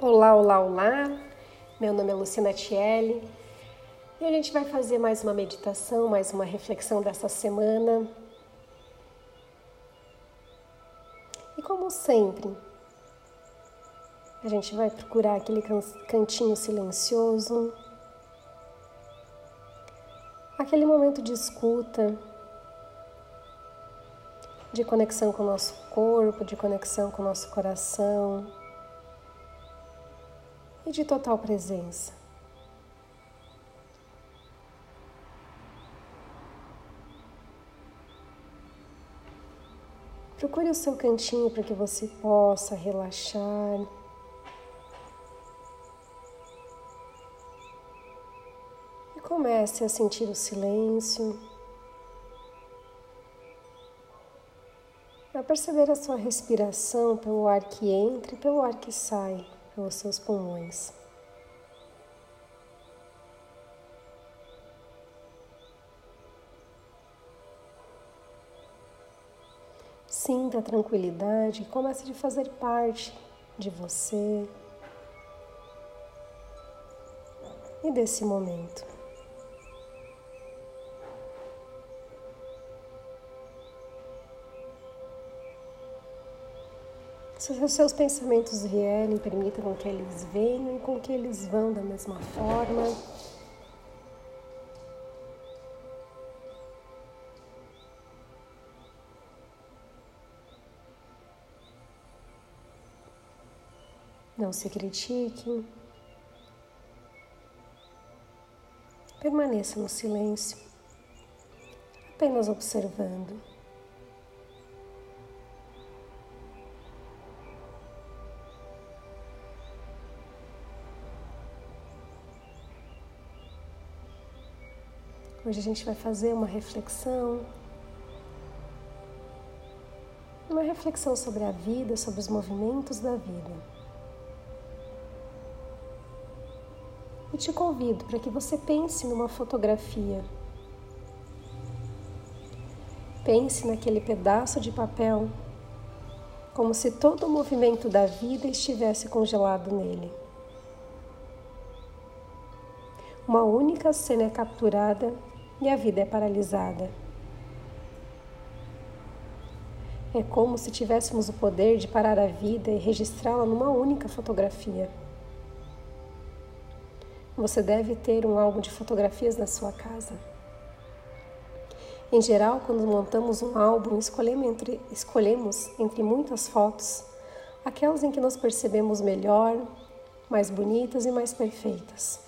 Olá, olá, olá. Meu nome é Luciana Tielli e a gente vai fazer mais uma meditação, mais uma reflexão dessa semana. E como sempre, a gente vai procurar aquele cantinho silencioso, aquele momento de escuta, de conexão com o nosso corpo, de conexão com o nosso coração e de total presença. Procure o seu cantinho para que você possa relaxar. E comece a sentir o silêncio. A perceber a sua respiração pelo ar que entra e pelo ar que sai pelos seus pulmões. Sinta a tranquilidade que começa a fazer parte de você e desse momento. Os seus pensamentos vierem, permita com que eles venham e com que eles vão da mesma forma. Não se critique. Permaneça no silêncio, apenas observando. Hoje a gente vai fazer uma reflexão, uma reflexão sobre a vida, sobre os movimentos da vida. E te convido para que você pense numa fotografia. Pense naquele pedaço de papel, como se todo o movimento da vida estivesse congelado nele. Uma única cena é capturada e a vida é paralisada. É como se tivéssemos o poder de parar a vida e registrá-la numa única fotografia. Você deve ter um álbum de fotografias na sua casa. Em geral, quando montamos um álbum, escolhemos entre, escolhemos entre muitas fotos aquelas em que nos percebemos melhor, mais bonitas e mais perfeitas.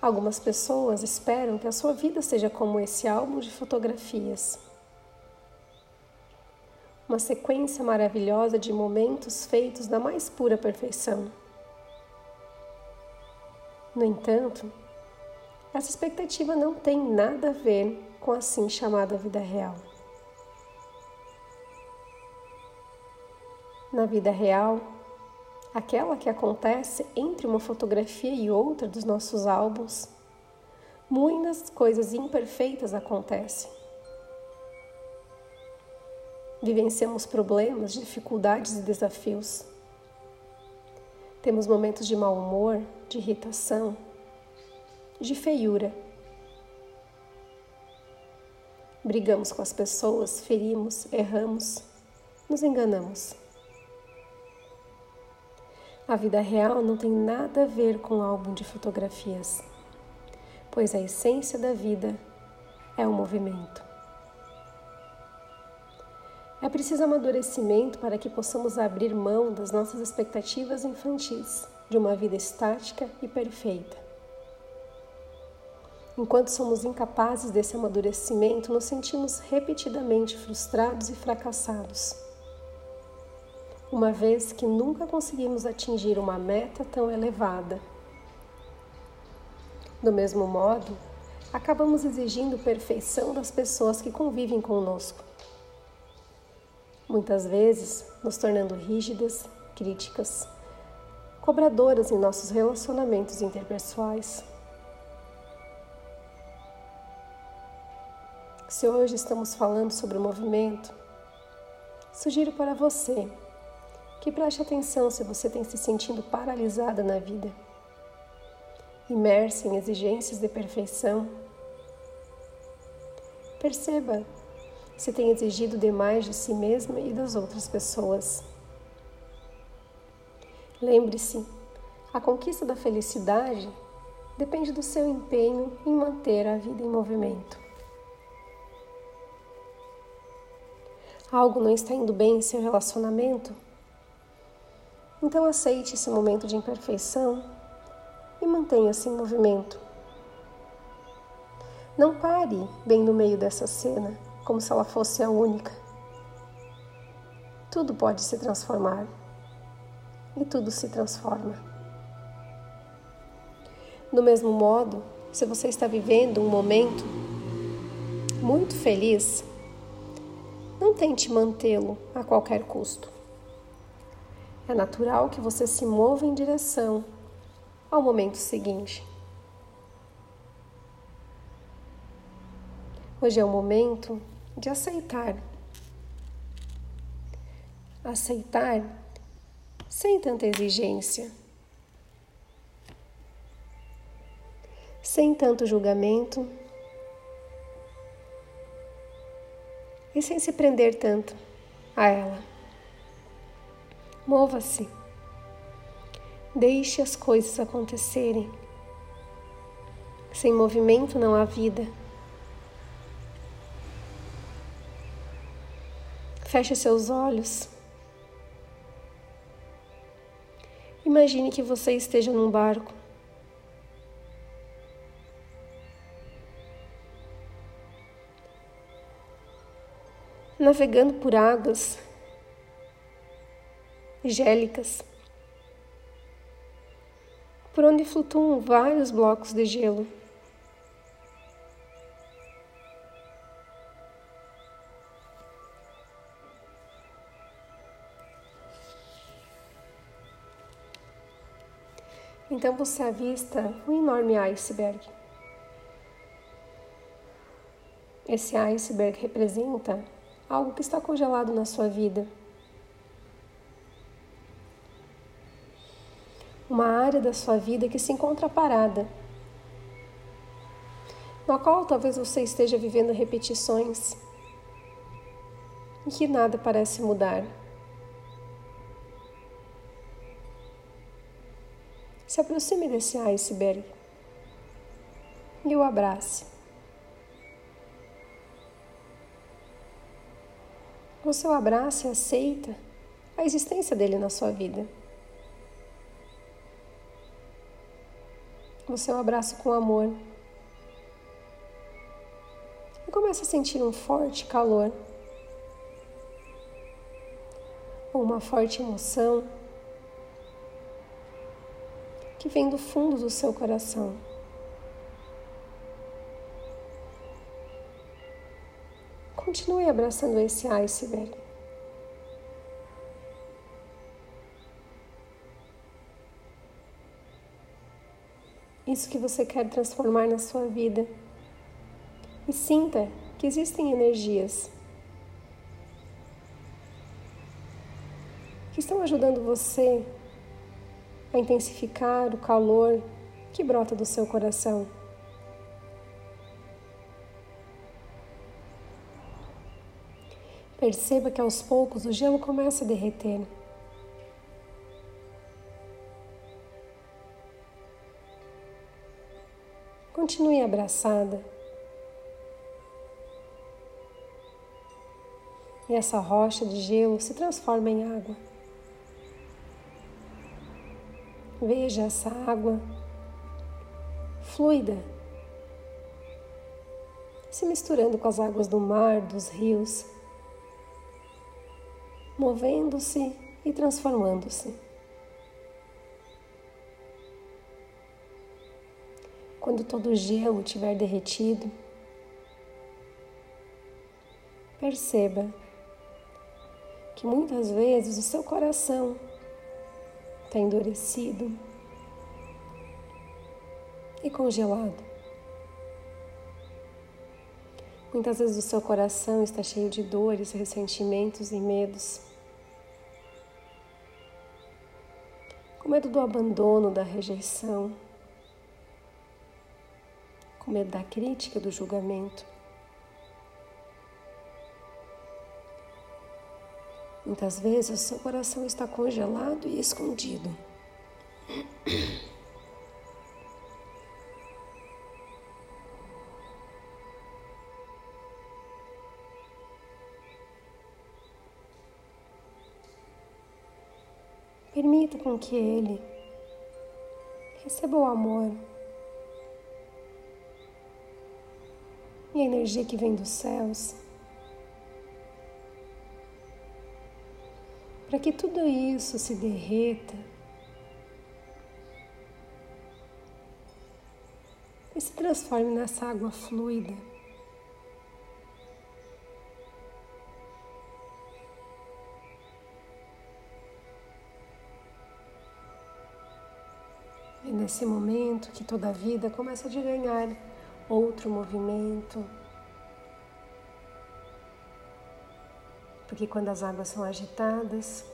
Algumas pessoas esperam que a sua vida seja como esse álbum de fotografias. Uma sequência maravilhosa de momentos feitos da mais pura perfeição. No entanto, essa expectativa não tem nada a ver com a assim chamada vida real. Na vida real, aquela que acontece entre uma fotografia e outra dos nossos álbuns, muitas coisas imperfeitas acontecem. Vivenciamos problemas, dificuldades e desafios. Temos momentos de mau humor, de irritação, de feiura. Brigamos com as pessoas, ferimos, erramos, nos enganamos. A vida real não tem nada a ver com o álbum de fotografias, pois a essência da vida é o movimento. É preciso amadurecimento para que possamos abrir mão das nossas expectativas infantis de uma vida estática e perfeita. Enquanto somos incapazes desse amadurecimento, nos sentimos repetidamente frustrados e fracassados uma vez que nunca conseguimos atingir uma meta tão elevada. Do mesmo modo, acabamos exigindo perfeição das pessoas que convivem conosco. Muitas vezes nos tornando rígidas, críticas, cobradoras em nossos relacionamentos interpessoais. Se hoje estamos falando sobre o movimento, sugiro para você que preste atenção se você tem se sentindo paralisada na vida, imersa em exigências de perfeição. Perceba se tem exigido demais de si mesma e das outras pessoas. Lembre-se, a conquista da felicidade depende do seu empenho em manter a vida em movimento. Algo não está indo bem em seu relacionamento? Então aceite esse momento de imperfeição e mantenha-se em movimento. Não pare bem no meio dessa cena, como se ela fosse a única. Tudo pode se transformar e tudo se transforma. Do mesmo modo, se você está vivendo um momento muito feliz, não tente mantê-lo a qualquer custo. É natural que você se mova em direção ao momento seguinte. Hoje é o momento de aceitar. Aceitar sem tanta exigência, sem tanto julgamento e sem se prender tanto a ela. Mova-se. Deixe as coisas acontecerem. Sem movimento não há vida. Feche seus olhos. Imagine que você esteja num barco. Navegando por águas gélicas, por onde flutuam vários blocos de gelo. Então você avista um enorme iceberg. Esse iceberg representa algo que está congelado na sua vida. Uma área da sua vida que se encontra parada, na qual talvez você esteja vivendo repetições e que nada parece mudar. Se aproxime desse iceberg e o abrace. Você o abraça e aceita a existência dele na sua vida. Você o abraça com amor. E começa a sentir um forte calor. Ou uma forte emoção que vem do fundo do seu coração. Continue abraçando esse iceberg. Isso que você quer transformar na sua vida. E sinta que existem energias que estão ajudando você a intensificar o calor que brota do seu coração. Perceba que aos poucos o gelo começa a derreter. Continue abraçada. E essa rocha de gelo se transforma em água. Veja essa água fluida, se misturando com as águas do mar, dos rios, movendo-se e transformando-se. Quando todo o gelo tiver derretido, perceba que muitas vezes o seu coração está endurecido e congelado. Muitas vezes o seu coração está cheio de dores, ressentimentos e medos. com medo do abandono, da rejeição, com medo da crítica, do julgamento. Muitas vezes o seu coração está congelado e escondido. Permita com que ele receba o amor a energia que vem dos céus. Para que tudo isso se derreta e se transforme nessa água fluida. E nesse momento que toda a vida começa a ganhar outro movimento. Porque quando as águas são agitadas,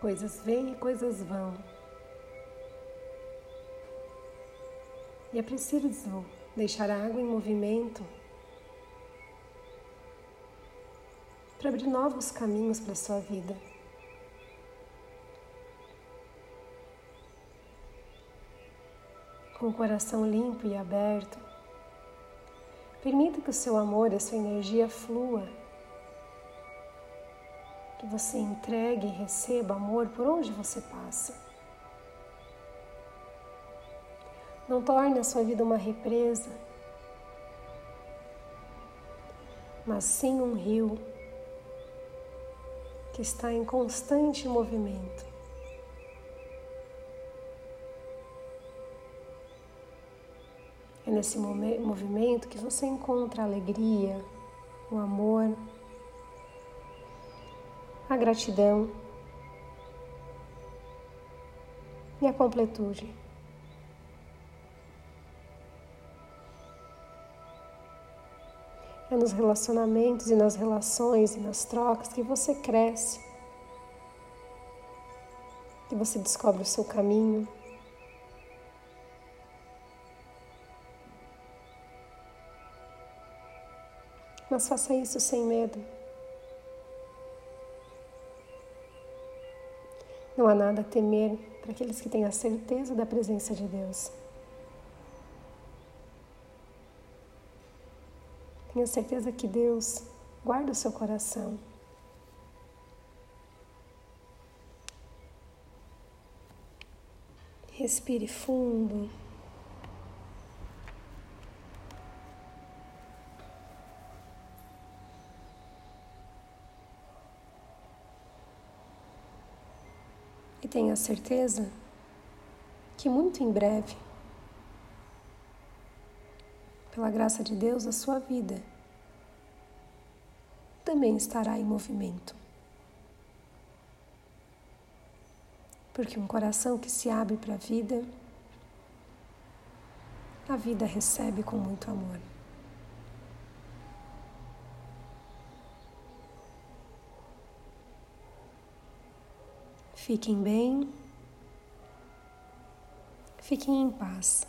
coisas vêm e coisas vão. E é preciso deixar a água em movimento para abrir novos caminhos para a sua vida. Com o coração limpo e aberto. Permita que o seu amor a sua energia flua. Que você entregue e receba amor por onde você passa. Não torne a sua vida uma represa, mas sim um rio que está em constante movimento. É nesse movimento que você encontra a alegria, o amor, a gratidão e a completude. É nos relacionamentos e nas relações e nas trocas que você cresce, que você descobre o seu caminho. Mas faça isso sem medo. Não há nada a temer para aqueles que têm a certeza da presença de Deus. Tenha certeza que Deus guarda o seu coração. Respire fundo. E tenha certeza que muito em breve, pela graça de Deus, a sua vida também estará em movimento. Porque um coração que se abre para a vida, a vida recebe com muito amor. Fiquem bem, fiquem em paz.